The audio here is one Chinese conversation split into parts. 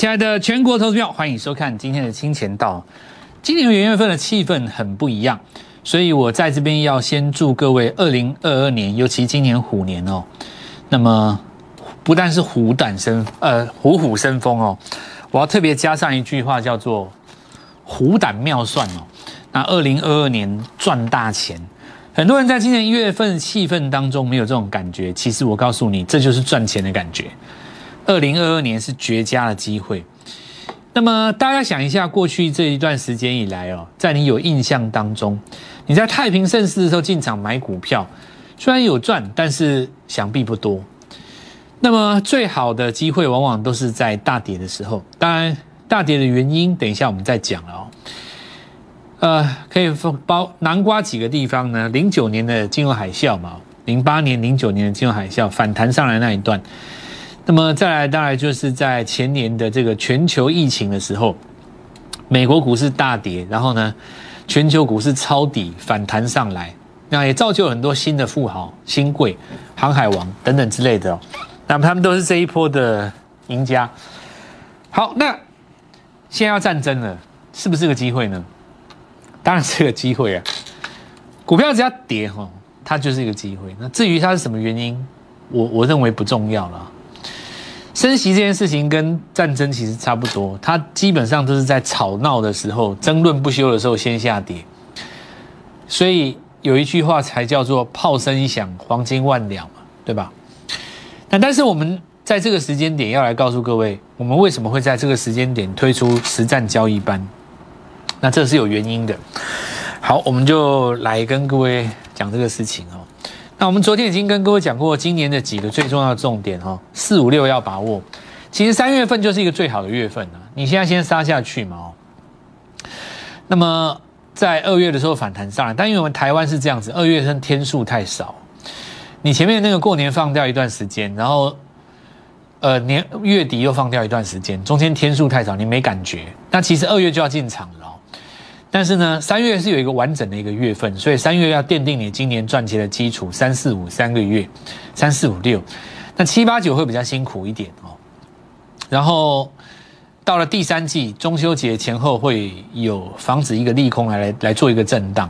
亲爱的全国投资票，欢迎收看今天的金钱道。今年元月份的气氛很不一样，所以我在这边要先祝各位二零二二年，尤其今年虎年哦。那么不但是虎胆生，呃，虎虎生风哦。我要特别加上一句话，叫做虎胆妙算哦。那二零二二年赚大钱，很多人在今年一月份气氛当中没有这种感觉，其实我告诉你，这就是赚钱的感觉。二零二二年是绝佳的机会。那么大家想一下，过去这一段时间以来哦，在你有印象当中，你在太平盛世的时候进场买股票，虽然有赚，但是想必不多。那么最好的机会往往都是在大跌的时候。当然，大跌的原因等一下我们再讲了哦。呃，可以包南瓜几个地方呢？零九年的金融海啸嘛，零八年、零九年的金融海啸反弹上来那一段。那么再来，当然就是在前年的这个全球疫情的时候，美国股市大跌，然后呢，全球股市抄底反弹上来，那也造就很多新的富豪、新贵、航海王等等之类的。那么他们都是这一波的赢家。好，那现在要战争了，是不是个机会呢？当然是个机会啊！股票只要跌哈，它就是一个机会。那至于它是什么原因，我我认为不重要了。升息这件事情跟战争其实差不多，它基本上都是在吵闹的时候、争论不休的时候先下跌。所以有一句话才叫做“炮声一响，黄金万两”嘛，对吧？那但是我们在这个时间点要来告诉各位，我们为什么会在这个时间点推出实战交易班？那这是有原因的。好，我们就来跟各位讲这个事情哦。那我们昨天已经跟各位讲过今年的几个最重要的重点哈，四五六要把握。其实三月份就是一个最好的月份了，你现在先杀下去嘛哦。那么在二月的时候反弹上来，但因为我们台湾是这样子，二月份天数太少，你前面那个过年放掉一段时间，然后呃年月底又放掉一段时间，中间天数太少，你没感觉。那其实二月就要进场了。但是呢，三月是有一个完整的一个月份，所以三月要奠定你今年赚钱的基础。三四五三个月，三四五六，那七八九会比较辛苦一点哦。然后到了第三季中秋节前后会有防止一个利空来来来做一个震荡，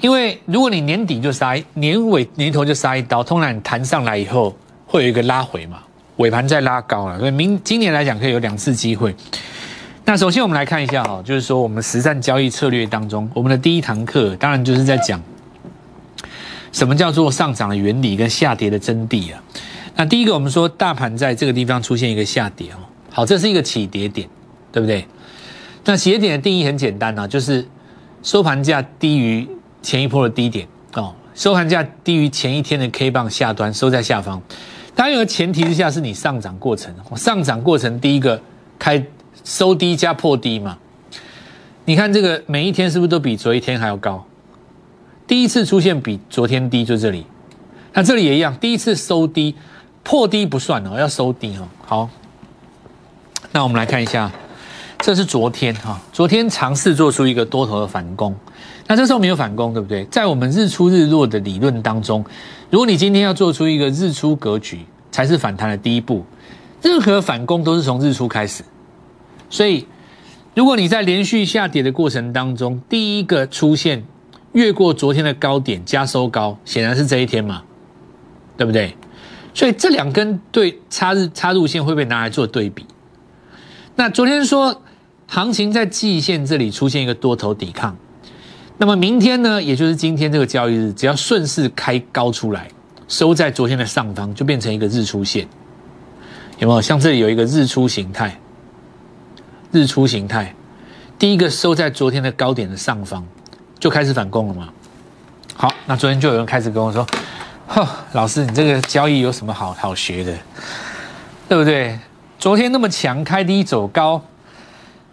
因为如果你年底就杀，年尾年头就杀一刀，通常你弹上来以后会有一个拉回嘛，尾盘再拉高了，所以明今年来讲可以有两次机会。那首先我们来看一下哈，就是说我们实战交易策略当中，我们的第一堂课当然就是在讲什么叫做上涨的原理跟下跌的真谛啊。那第一个我们说大盘在这个地方出现一个下跌哦，好，这是一个起跌点，对不对？那起跌点的定义很简单啊，就是收盘价低于前一波的低点哦，收盘价低于前一天的 K 棒下端收在下方。当然有个前提之下是你上涨过程，上涨过程第一个开。收低加破低嘛？你看这个每一天是不是都比昨一天还要高？第一次出现比昨天低就这里，那这里也一样，第一次收低破低不算哦，要收低哦。好，那我们来看一下，这是昨天哈，昨天尝试做出一个多头的反攻，那这时候没有反攻，对不对？在我们日出日落的理论当中，如果你今天要做出一个日出格局，才是反弹的第一步，任何反攻都是从日出开始。所以，如果你在连续下跌的过程当中，第一个出现越过昨天的高点加收高，显然是这一天嘛，对不对？所以这两根对插日插入线会被拿来做对比。那昨天说行情在季线这里出现一个多头抵抗，那么明天呢，也就是今天这个交易日，只要顺势开高出来，收在昨天的上方，就变成一个日出线，有没有？像这里有一个日出形态。日出形态，第一个收在昨天的高点的上方，就开始反攻了嘛？好，那昨天就有人开始跟我说：“呵，老师，你这个交易有什么好好学的？对不对？昨天那么强，开低走高，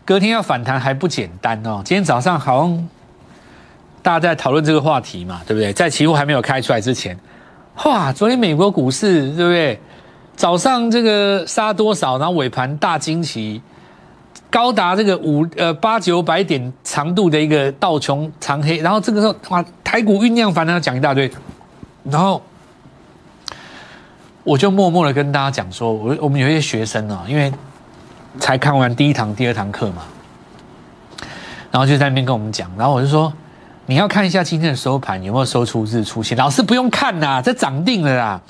隔天要反弹还不简单哦。今天早上好像大家在讨论这个话题嘛，对不对？在期货还没有开出来之前，哇，昨天美国股市对不对？早上这个杀多少，然后尾盘大惊奇。”高达这个五呃八九百点长度的一个道琼长黑，然后这个时候哇，台股酝酿反弹讲一大堆，然后我就默默的跟大家讲说，我我们有一些学生啊，因为才看完第一堂、第二堂课嘛，然后就在那边跟我们讲，然后我就说，你要看一下今天的收盘有没有收出日出线，老师不用看呐，这涨定了啦。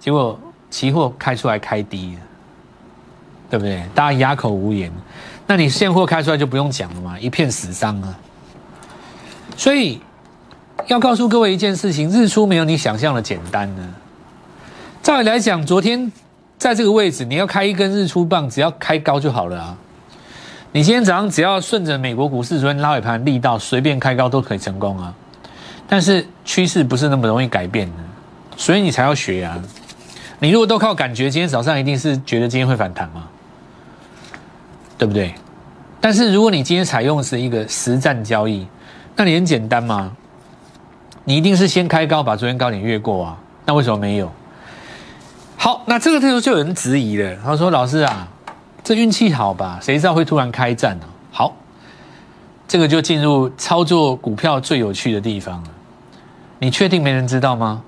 结果期货开出来开低，对不对？大家哑口无言。那你现货开出来就不用讲了嘛，一片死伤啊。所以要告诉各位一件事情，日出没有你想象的简单呢。照理来讲，昨天在这个位置，你要开一根日出棒，只要开高就好了啊。你今天早上只要顺着美国股市昨天拉尾盘力道，随便开高都可以成功啊。但是趋势不是那么容易改变的，所以你才要学啊。你如果都靠感觉，今天早上一定是觉得今天会反弹吗？对不对？但是如果你今天采用是一个实战交易，那你很简单嘛，你一定是先开高，把昨天高点越过啊。那为什么没有？好，那这个时候就有人质疑了，他说：“老师啊，这运气好吧？谁知道会突然开战呢？”好，这个就进入操作股票最有趣的地方了。你确定没人知道吗？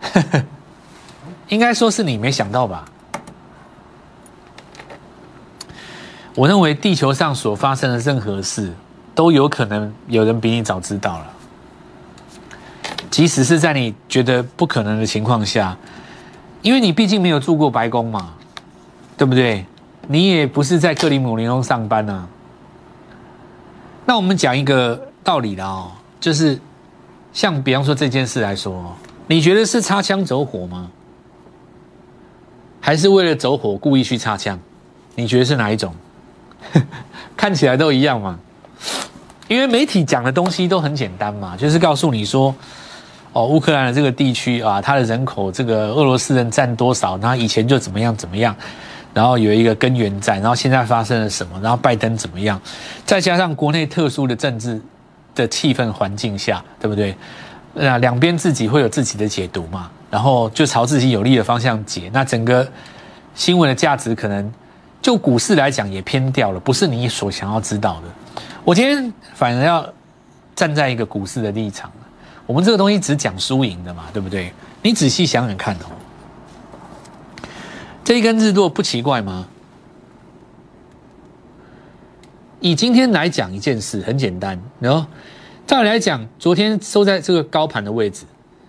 应该说是你没想到吧。我认为地球上所发生的任何事，都有可能有人比你早知道了。即使是在你觉得不可能的情况下，因为你毕竟没有住过白宫嘛，对不对？你也不是在克里姆林宫上班啊。那我们讲一个道理了哦，就是像比方说这件事来说，你觉得是擦枪走火吗？还是为了走火故意去擦枪？你觉得是哪一种？看起来都一样嘛，因为媒体讲的东西都很简单嘛，就是告诉你说，哦，乌克兰的这个地区啊，它的人口这个俄罗斯人占多少，然后以前就怎么样怎么样，然后有一个根源在，然后现在发生了什么，然后拜登怎么样，再加上国内特殊的政治的气氛环境下，对不对？那两边自己会有自己的解读嘛，然后就朝自己有利的方向解，那整个新闻的价值可能。就股市来讲，也偏掉了，不是你所想要知道的。我今天反而要站在一个股市的立场，我们这个东西只讲输赢的嘛，对不对？你仔细想想看哦，这一根日落不奇怪吗？以今天来讲一件事，很简单，然后照理来讲，昨天收在这个高盘的位置，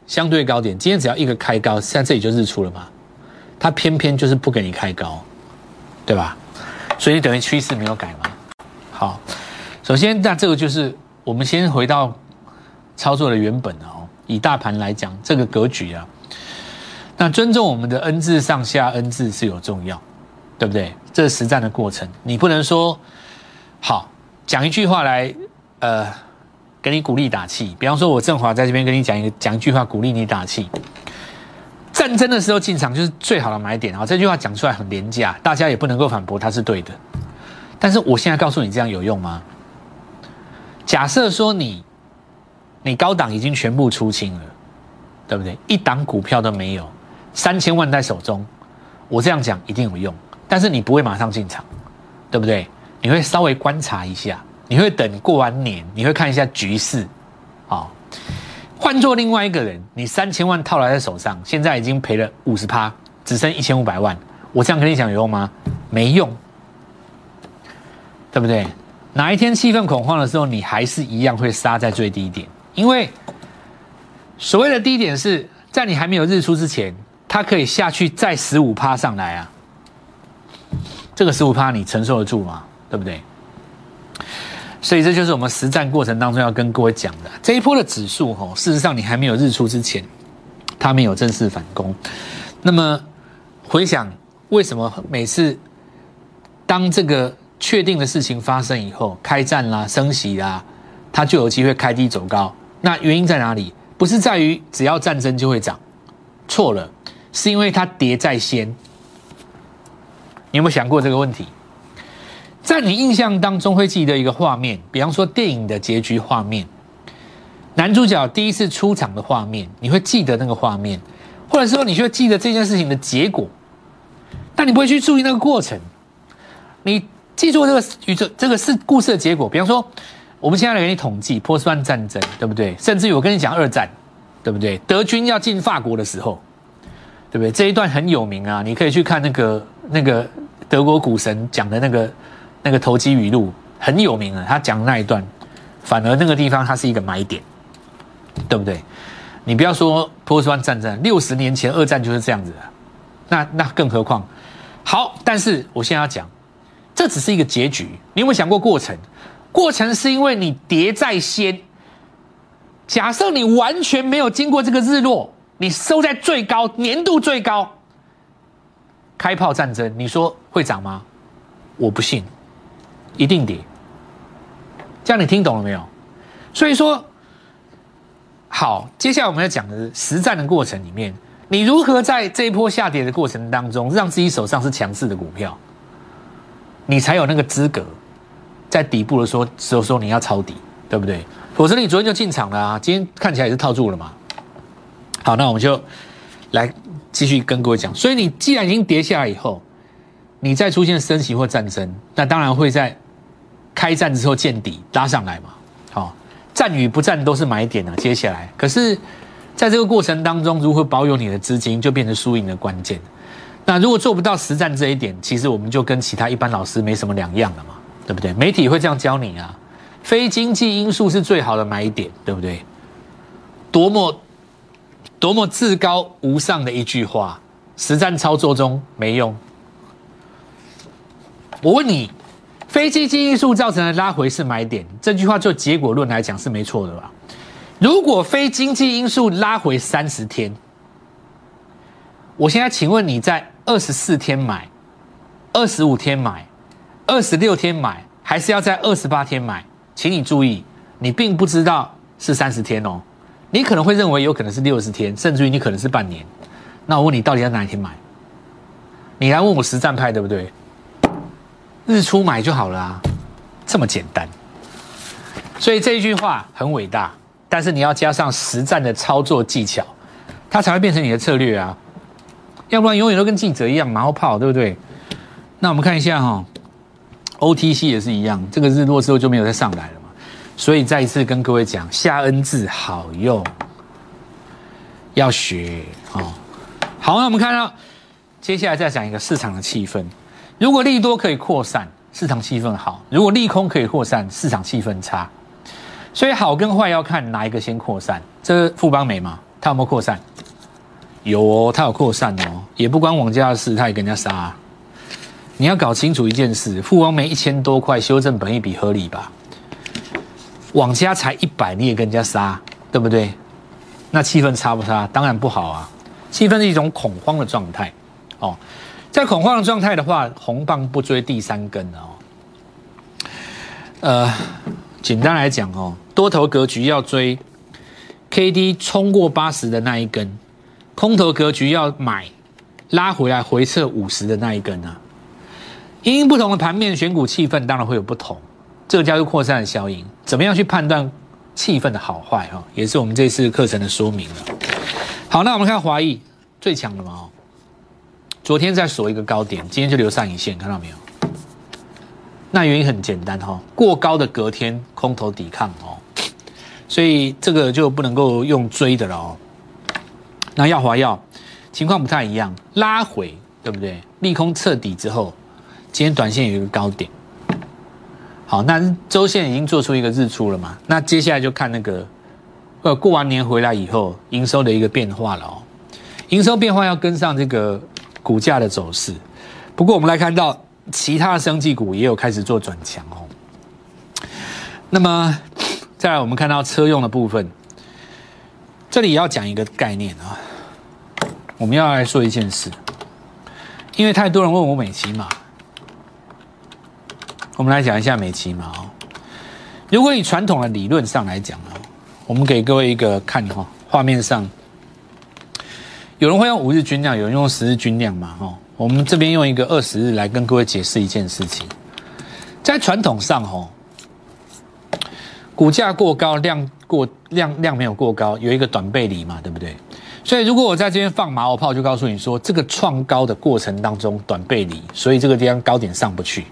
相对高点，今天只要一个开高，在这里就日出了嘛，它偏偏就是不给你开高。对吧？所以等于趋势没有改嘛。好，首先那这个就是我们先回到操作的原本哦。以大盘来讲，这个格局啊，那尊重我们的 N 字上下 N 字是有重要，对不对？这是实战的过程，你不能说好讲一句话来呃给你鼓励打气。比方说，我振华在这边跟你讲一个讲一句话鼓励你打气。战争的时候进场就是最好的买点啊！这句话讲出来很廉价，大家也不能够反驳它是对的。但是我现在告诉你，这样有用吗？假设说你，你高档已经全部出清了，对不对？一档股票都没有，三千万在手中，我这样讲一定有用。但是你不会马上进场，对不对？你会稍微观察一下，你会等过完年，你会看一下局势，啊。换做另外一个人，你三千万套来在手上，现在已经赔了五十趴，只剩一千五百万。我这样跟你讲有用吗？没用，对不对？哪一天气氛恐慌的时候，你还是一样会杀在最低点，因为所谓的低点是在你还没有日出之前，它可以下去再十五趴上来啊。这个十五趴你承受得住吗？对不对？所以这就是我们实战过程当中要跟各位讲的这一波的指数吼，事实上你还没有日出之前，它没有正式反攻。那么回想为什么每次当这个确定的事情发生以后，开战啦、升息啦，它就有机会开低走高？那原因在哪里？不是在于只要战争就会涨，错了，是因为它跌在先。你有没有想过这个问题？在你印象当中会记得一个画面，比方说电影的结局画面，男主角第一次出场的画面，你会记得那个画面，或者说你会记得这件事情的结果，但你不会去注意那个过程。你记住这个宇宙，这个是故事的结果。比方说，我们现在来给你统计波斯湾战争，对不对？甚至于我跟你讲二战，对不对？德军要进法国的时候，对不对？这一段很有名啊，你可以去看那个那个。德国股神讲的那个那个投机语录很有名啊，他讲那一段，反而那个地方它是一个买点，对不对？你不要说波斯湾战争，六十年前二战就是这样子的，那那更何况，好，但是我现在要讲，这只是一个结局，你有没有想过过程？过程是因为你叠在先。假设你完全没有经过这个日落，你收在最高年度最高，开炮战争，你说会涨吗？我不信，一定跌。这样你听懂了没有？所以说，好，接下来我们要讲的是实战的过程里面，你如何在这一波下跌的过程当中，让自己手上是强势的股票，你才有那个资格在底部的时候时候说你要抄底，对不对？否则你昨天就进场了啊，今天看起来也是套住了嘛。好，那我们就来继续跟各位讲。所以你既然已经跌下来以后，你再出现升息或战争，那当然会在开战之后见底拉上来嘛。好，战与不战都是买点啊。接下来，可是在这个过程当中，如何保有你的资金，就变成输赢的关键。那如果做不到实战这一点，其实我们就跟其他一般老师没什么两样了嘛，对不对？媒体会这样教你啊。非经济因素是最好的买点，对不对？多么多么至高无上的一句话，实战操作中没用。我问你，非经济因素造成的拉回是买点，这句话就结果论来讲是没错的吧？如果非经济因素拉回三十天，我现在请问你在二十四天买、二十五天买、二十六天买，还是要在二十八天买？请你注意，你并不知道是三十天哦，你可能会认为有可能是六十天，甚至于你可能是半年。那我问你，到底要哪一天买？你来问我实战派对不对？日出买就好了啊，这么简单。所以这一句话很伟大，但是你要加上实战的操作技巧，它才会变成你的策略啊。要不然永远都跟记者一样马后炮，对不对？那我们看一下哈。OTC 也是一样，这个日落之后就没有再上来了嘛，所以再一次跟各位讲，下 N 字好用，要学哦。好，那我们看到接下来再讲一个市场的气氛，如果利多可以扩散，市场气氛好；如果利空可以扩散，市场气氛差。所以好跟坏要看哪一个先扩散。这富邦美嘛，它有没有扩散？有哦，它有扩散哦，也不关网家的事，它也跟人家杀。你要搞清楚一件事，富邦没一千多块修正本一笔合理吧？网家才一百，你也跟人家杀，对不对？那气氛差不差？当然不好啊！气氛是一种恐慌的状态哦，在恐慌的状态的话，红棒不追第三根哦。呃，简单来讲哦，多头格局要追 K D 冲过八十的那一根，空头格局要买拉回来回撤五十的那一根啊。因不同的盘面选股气氛当然会有不同，这个叫做扩散的效应。怎么样去判断气氛的好坏？哈，也是我们这次课程的说明了。好，那我们看华裔最强的嘛哦？昨天在锁一个高点，今天就留上影线，看到没有？那原因很简单哈，过高的隔天空头抵抗哦，所以这个就不能够用追的了哦。那耀华药情况不太一样，拉回对不对？利空彻底之后。今天短线有一个高点，好，那周线已经做出一个日出了嘛？那接下来就看那个，呃，过完年回来以后营收的一个变化了哦。营收变化要跟上这个股价的走势。不过我们来看到其他的生技股也有开始做转强哦。那么再来，我们看到车用的部分，这里要讲一个概念啊。我们要来说一件事，因为太多人问我美琪嘛。我们来讲一下美琪嘛哦，如果以传统的理论上来讲哦，我们给各位一个看哈，画面上有人会用五日均量，有人用十日均量嘛哈，我们这边用一个二十日来跟各位解释一件事情，在传统上哈，股价过高，量过量量没有过高，有一个短背离嘛，对不对？所以如果我在这边放马后炮，就告诉你说，这个创高的过程当中短背离，所以这个地方高点上不去。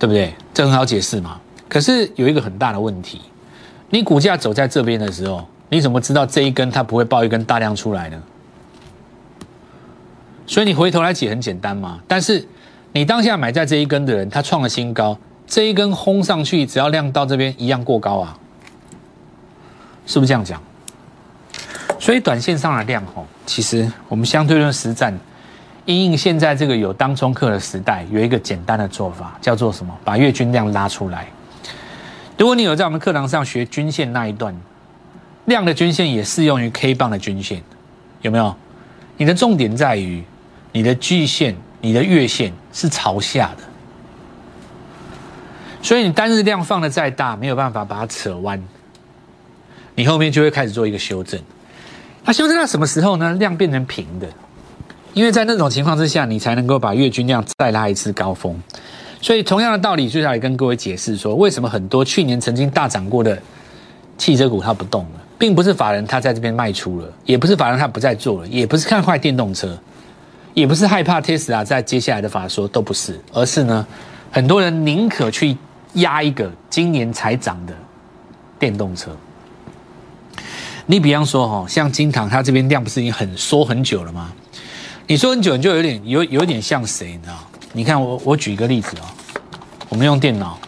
对不对？这很好解释嘛。可是有一个很大的问题，你股价走在这边的时候，你怎么知道这一根它不会爆一根大量出来呢？所以你回头来解很简单嘛。但是你当下买在这一根的人，他创了新高，这一根轰上去，只要量到这边一样过高啊，是不是这样讲？所以短线上的量吼，其实我们相对论实战，因应现在这个有当冲客的时代，有一个简单的做法，叫做什么？把月均量拉出来。如果你有在我们课堂上学均线那一段，量的均线也适用于 K 棒的均线，有没有？你的重点在于你的季线、你的月线是朝下的，所以你单日量放的再大，没有办法把它扯弯，你后面就会开始做一个修正。那修正到什么时候呢？量变成平的，因为在那种情况之下，你才能够把月均量再拉一次高峰。所以同样的道理，就下来跟各位解释说，为什么很多去年曾经大涨过的汽车股它不动了，并不是法人他在这边卖出了，也不是法人他不再做了，也不是看坏电动车，也不是害怕 Tesla 在接下来的法说都不是，而是呢，很多人宁可去压一个今年才涨的电动车。你比方说哈，像金堂，它这边量不是已经很缩很久了吗？你说很久，你就有点有有点像谁，你知道？你看我我举一个例子哦，我们用电脑，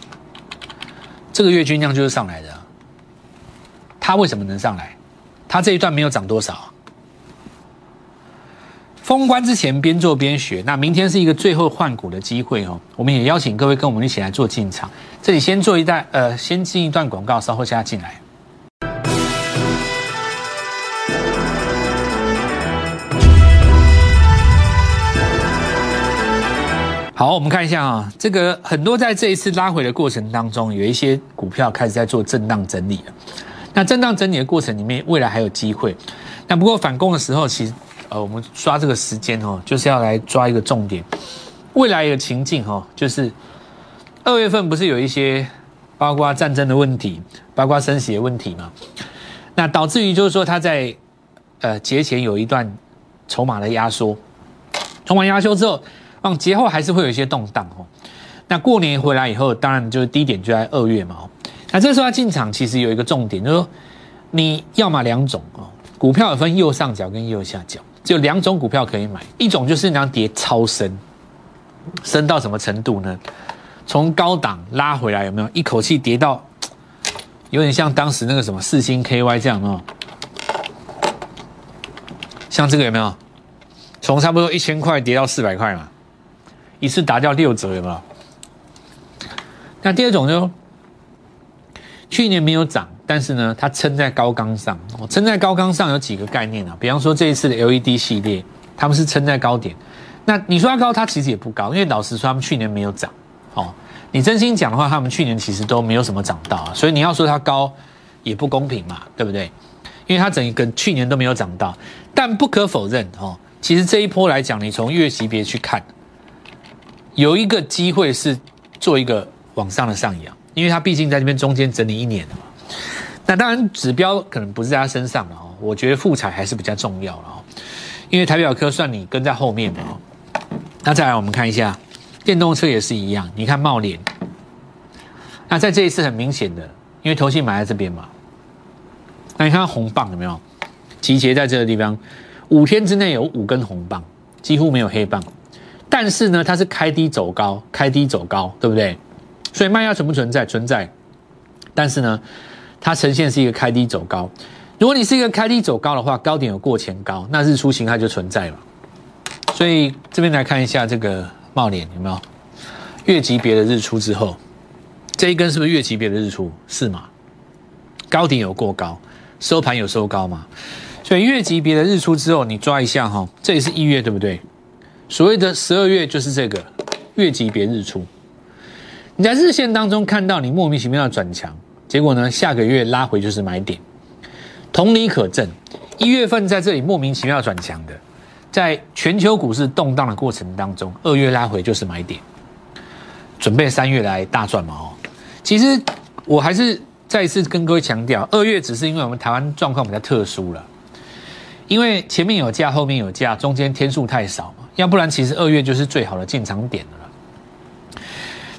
这个月均量就是上来的，它为什么能上来？它这一段没有涨多少。封关之前边做边学，那明天是一个最后换股的机会哦。我们也邀请各位跟我们一起来做进场。这里先做一段呃，先进一段广告，稍后加进来。好，我们看一下啊，这个很多在这一次拉回的过程当中，有一些股票开始在做震荡整理了。那震荡整理的过程里面，未来还有机会。那不过反攻的时候，其实呃，我们刷这个时间哦，就是要来抓一个重点。未来的情境哦，就是二月份不是有一些包括战争的问题，包括升息的问题嘛？那导致于就是说，它在呃节前有一段筹码的压缩，筹码压缩之后。往节后还是会有一些动荡哦。那过年回来以后，当然就是低点就在二月嘛。那这时候要进场，其实有一个重点，就是说你要么两种哦，股票有分右上角跟右下角，只有两种股票可以买。一种就是你要跌超深，深到什么程度呢？从高档拉回来有没有？一口气跌到有点像当时那个什么四星 KY 这样哦。像这个有没有？从差不多一千块跌到四百块嘛。一次打掉六折有没有？那第二种就去年没有涨，但是呢，它撑在高岗上。哦，撑在高岗上有几个概念啊？比方说这一次的 LED 系列，他们是撑在高点。那你说它高，它其实也不高，因为老实说，他们去年没有涨。哦，你真心讲的话，他们去年其实都没有什么涨到啊。所以你要说它高，也不公平嘛，对不对？因为它整一个去年都没有涨到。但不可否认哦，其实这一波来讲，你从月级别去看。有一个机会是做一个往上的上扬，因为它毕竟在这边中间整理一年了嘛。那当然指标可能不是在它身上了哦，我觉得复彩还是比较重要了哦，因为台表科算你跟在后面的哦。那再来我们看一下电动车也是一样，你看茂联，那在这一次很明显的，因为头信买在这边嘛，那你看红棒有没有集结在这个地方？五天之内有五根红棒，几乎没有黑棒。但是呢，它是开低走高，开低走高，对不对？所以卖压存不存在？存在。但是呢，它呈现是一个开低走高。如果你是一个开低走高的话，高点有过前高，那日出形态就存在了。所以这边来看一下这个帽脸有没有月级别的日出之后，这一根是不是月级别的日出？是吗？高点有过高，收盘有收高嘛？所以月级别的日出之后，你抓一下哈，这也是一月，对不对？所谓的十二月就是这个月级别日出，你在日线当中看到你莫名其妙的转强，结果呢下个月拉回就是买点。同理可证，一月份在这里莫名其妙转强的，在全球股市动荡的过程当中，二月拉回就是买点，准备三月来大赚嘛哦。其实我还是再一次跟各位强调，二月只是因为我们台湾状况比较特殊了，因为前面有价，后面有价，中间天数太少。要不然，其实二月就是最好的进场点了。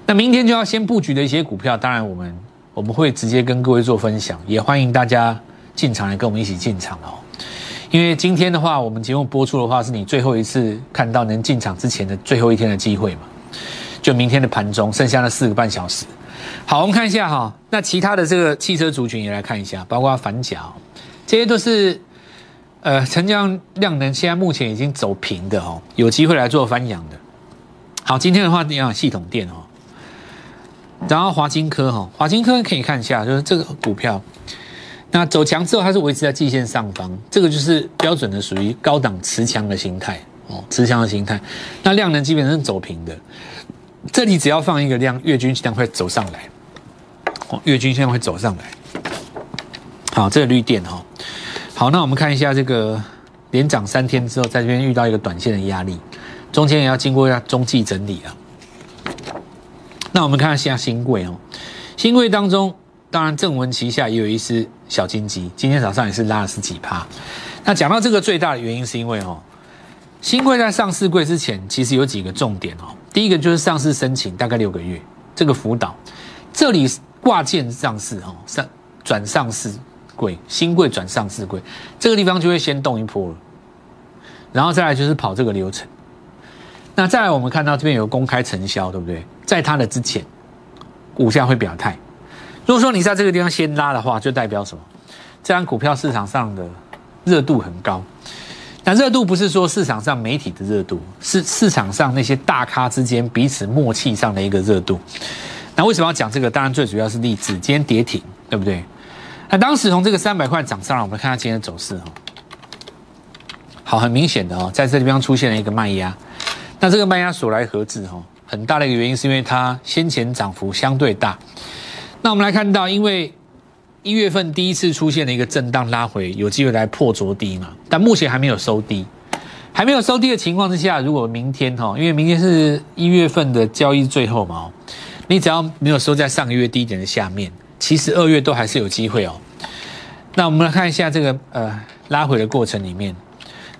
那明天就要先布局的一些股票，当然我们我们会直接跟各位做分享，也欢迎大家进场来跟我们一起进场哦。因为今天的话，我们节目播出的话，是你最后一次看到能进场之前的最后一天的机会嘛？就明天的盘中，剩下的四个半小时。好，我们看一下哈，那其他的这个汽车族群也来看一下，包括反甲，这些都是呃成交量能现在目前已经走平的哦，有机会来做翻阳的。好，今天的话，你要系统电哦，然后华金科哈，华金科可以看一下，就是这个股票，那走强之后，它是维持在季线上方，这个就是标准的属于高档持强的形态哦，持强的形态。那量能基本上是走平的，这里只要放一个量，月均线会走上来，哦，月均线会走上来。好，这个绿电哈，好，那我们看一下这个连涨三天之后，在这边遇到一个短线的压力。中间也要经过一下中继整理啊。那我们看一下新贵哦，新贵当中，当然正文旗下也有一丝小金鸡，今天早上也是拉了十几趴。那讲到这个最大的原因，是因为哦，新贵在上市柜之前，其实有几个重点哦。第一个就是上市申请大概六个月，这个辅导，这里挂件上市哦，上转上市柜，新贵转上市柜，这个地方就会先动一波了，然后再来就是跑这个流程。那再来，我们看到这边有公开承销，对不对？在它的之前，股价会表态。如果说你在这个地方先拉的话，就代表什么？这张股票市场上的热度很高。那热度不是说市场上媒体的热度，是市场上那些大咖之间彼此默契上的一个热度。那为什么要讲这个？当然最主要是例子，今天跌停，对不对？那当时从这个三百块涨上来，我们看下今天的走势哈。好，很明显的哦，在这地方出现了一个卖压。那这个卖压所来何至？哈，很大的一个原因是因为它先前涨幅相对大。那我们来看到，因为一月份第一次出现了一个震荡拉回，有机会来破昨低嘛？但目前还没有收低，还没有收低的情况之下，如果明天哈，因为明天是一月份的交易最后嘛，你只要没有收在上个月低点的下面，其实二月都还是有机会哦。那我们来看一下这个呃拉回的过程里面，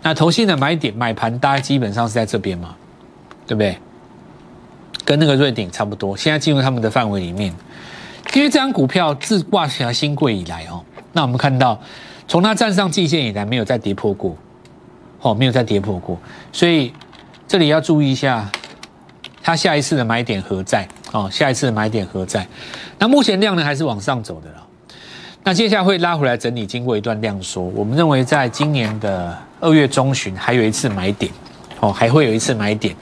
那投信的买点买盘大概基本上是在这边嘛？对不对？跟那个瑞鼎差不多，现在进入他们的范围里面。因为这张股票自挂起来新贵以来哦，那我们看到从它站上季线以来没有再跌破过，哦，没有再跌破过，所以这里要注意一下，它下一次的买点何在？哦，下一次的买点何在？那目前量呢还是往上走的了，那接下来会拉回来整理，经过一段量缩，我们认为在今年的二月中旬还有一次买点。哦，还会有一次买点。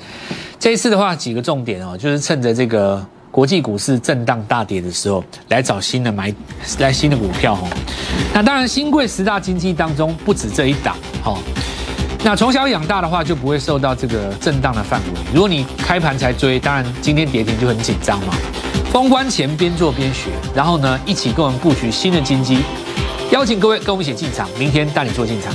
这一次的话，几个重点哦，就是趁着这个国际股市震荡大跌的时候，来找新的买，来新的股票哦。那当然，新贵十大经济当中不止这一档哦。那从小养大的话，就不会受到这个震荡的范围。如果你开盘才追，当然今天跌停就很紧张嘛。封关前边做边学，然后呢，一起跟我们布局新的金鸡。邀请各位跟我们一起进场，明天带你做进场。